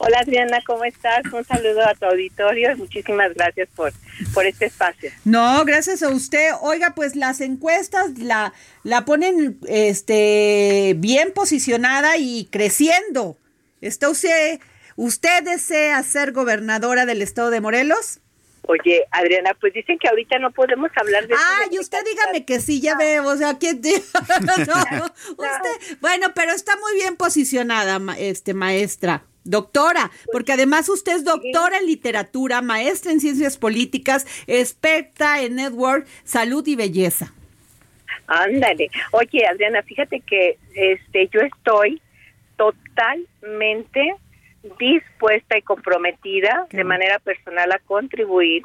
Hola Adriana, ¿cómo estás? Un saludo a tu auditorio y muchísimas gracias por, por este espacio. No, gracias a usted. Oiga, pues las encuestas la, la ponen este, bien posicionada y creciendo. ¿Está usted, usted desea ser gobernadora del estado de Morelos? Oye, Adriana, pues dicen que ahorita no podemos hablar de... Ah, y usted dígame que sí, ya veo, o sea, ¿quién no, usted, bueno, pero está muy bien posicionada, este, maestra. Doctora, porque además usted es doctora en literatura, maestra en ciencias políticas, experta en network, salud y belleza. Ándale. Oye, Adriana, fíjate que este yo estoy totalmente dispuesta y comprometida de manera personal a contribuir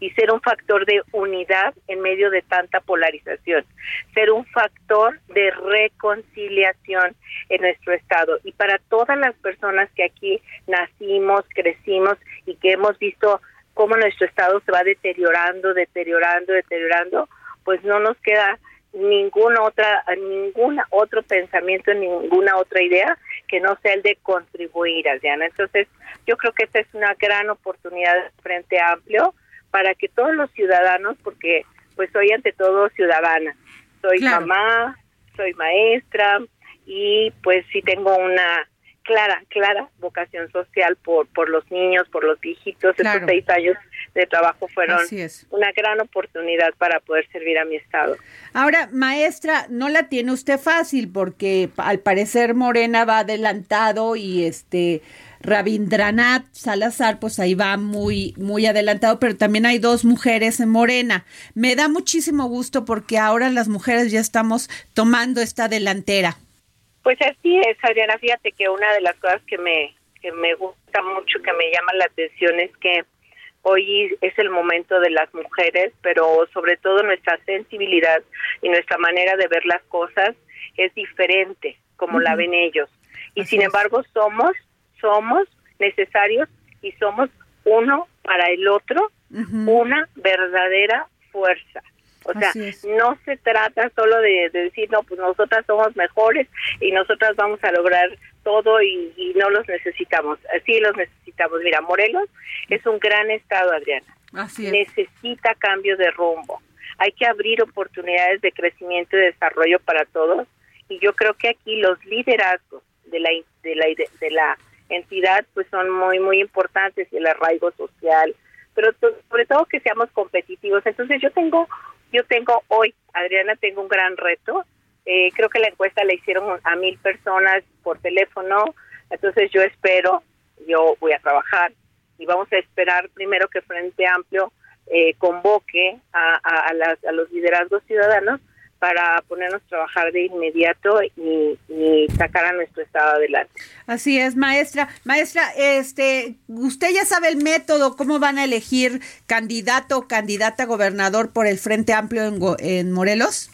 y ser un factor de unidad en medio de tanta polarización, ser un factor de reconciliación en nuestro estado. Y para todas las personas que aquí nacimos, crecimos y que hemos visto cómo nuestro estado se va deteriorando, deteriorando, deteriorando, pues no nos queda ninguna otra, ningún otro pensamiento, ninguna otra idea que no sea el de contribuir, Adriana. Entonces, yo creo que esta es una gran oportunidad Frente Amplio para que todos los ciudadanos, porque pues soy ante todo ciudadana, soy mamá, soy maestra y pues sí tengo una clara, clara vocación social por, por los niños, por los viejitos. Estos seis años de trabajo fueron una gran oportunidad para poder servir a mi estado. Ahora, maestra, no la tiene usted fácil porque al parecer Morena va adelantado y este Rabindranath Salazar, pues ahí va muy, muy adelantado, pero también hay dos mujeres en Morena. Me da muchísimo gusto porque ahora las mujeres ya estamos tomando esta delantera. Pues así es, Adriana. Fíjate que una de las cosas que me, que me gusta mucho, que me llama la atención es que hoy es el momento de las mujeres, pero sobre todo nuestra sensibilidad y nuestra manera de ver las cosas es diferente, como la ven ellos. Y sin embargo somos somos necesarios y somos uno para el otro, una verdadera fuerza. O sea, no se trata solo de, decir, no, pues nosotras somos mejores y nosotras vamos a lograr todo y, no los necesitamos. Sí los necesitamos. Mira, Morelos es un gran estado, Adriana. Necesita cambio de rumbo. Hay que abrir oportunidades de crecimiento y desarrollo para todos. Y yo creo que aquí los liderazgos de la, de la, de la entidad pues son muy muy importantes el arraigo social pero sobre todo que seamos competitivos entonces yo tengo yo tengo hoy Adriana tengo un gran reto. Eh, creo que la encuesta la hicieron a mil personas por teléfono. Entonces yo espero yo voy a trabajar y vamos a esperar primero que Frente Amplio eh, convoque a, los liderazgos ciudadanos para ponernos a trabajar de inmediato y, sacar a nuestro estado adelante. Así es, maestra. Maestra, este, usted ya sabe el método, cómo van a elegir candidato o candidata a gobernador por el Frente Amplio en, en Morelos.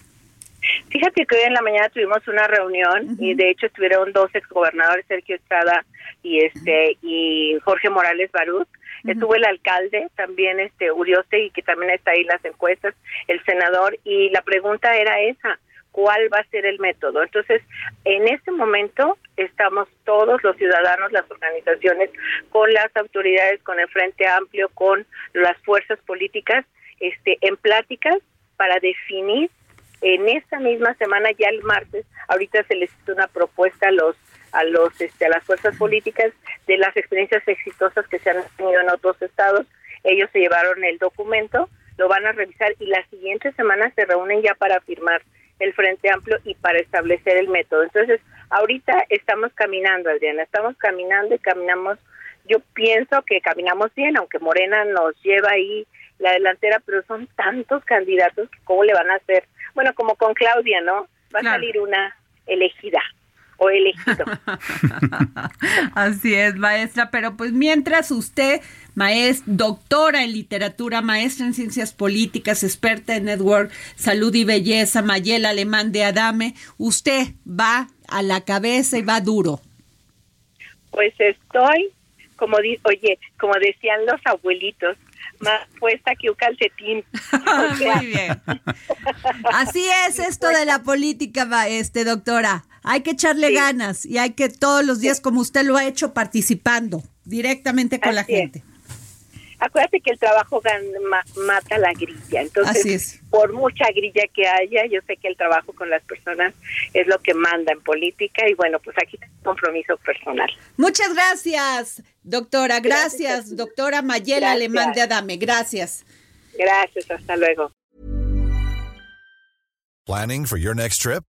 Fíjate que hoy en la mañana tuvimos una reunión y de hecho estuvieron dos exgobernadores, Sergio Estrada y este y Jorge Morales Barut. Estuvo el alcalde también, este Urioste, y que también está ahí en las encuestas, el senador, y la pregunta era esa, ¿cuál va a ser el método? Entonces, en este momento estamos todos los ciudadanos, las organizaciones, con las autoridades, con el Frente Amplio, con las fuerzas políticas, este, en pláticas para definir en esta misma semana, ya el martes, ahorita se les hizo una propuesta a los a los este, a las fuerzas políticas de las experiencias exitosas que se han tenido en otros estados. Ellos se llevaron el documento, lo van a revisar y la siguiente semana se reúnen ya para firmar el Frente Amplio y para establecer el método. Entonces, ahorita estamos caminando, Adriana, estamos caminando y caminamos. Yo pienso que caminamos bien, aunque Morena nos lleva ahí la delantera, pero son tantos candidatos que cómo le van a hacer bueno, como con Claudia, ¿no? Va a salir una elegida o elegido. Así es, maestra, pero pues mientras usted, maestra, doctora en literatura, maestra en ciencias políticas, experta en network, salud y belleza, Mayela Alemán de Adame, usted va a la cabeza y va duro. Pues estoy, como di oye, como decían los abuelitos, más puesta que un calcetín. Muy bien. Así es esto de la política, este doctora. Hay que echarle ganas y hay que todos los días, como usted lo ha hecho, participando directamente con la gente. Acuérdate que el trabajo mata la grilla. Entonces, por mucha grilla que haya, yo sé que el trabajo con las personas es lo que manda en política y bueno, pues aquí un compromiso personal. Muchas gracias, doctora. Gracias, doctora Mayela Alemán de Adame. Gracias. Gracias, hasta luego. Planning for your next trip?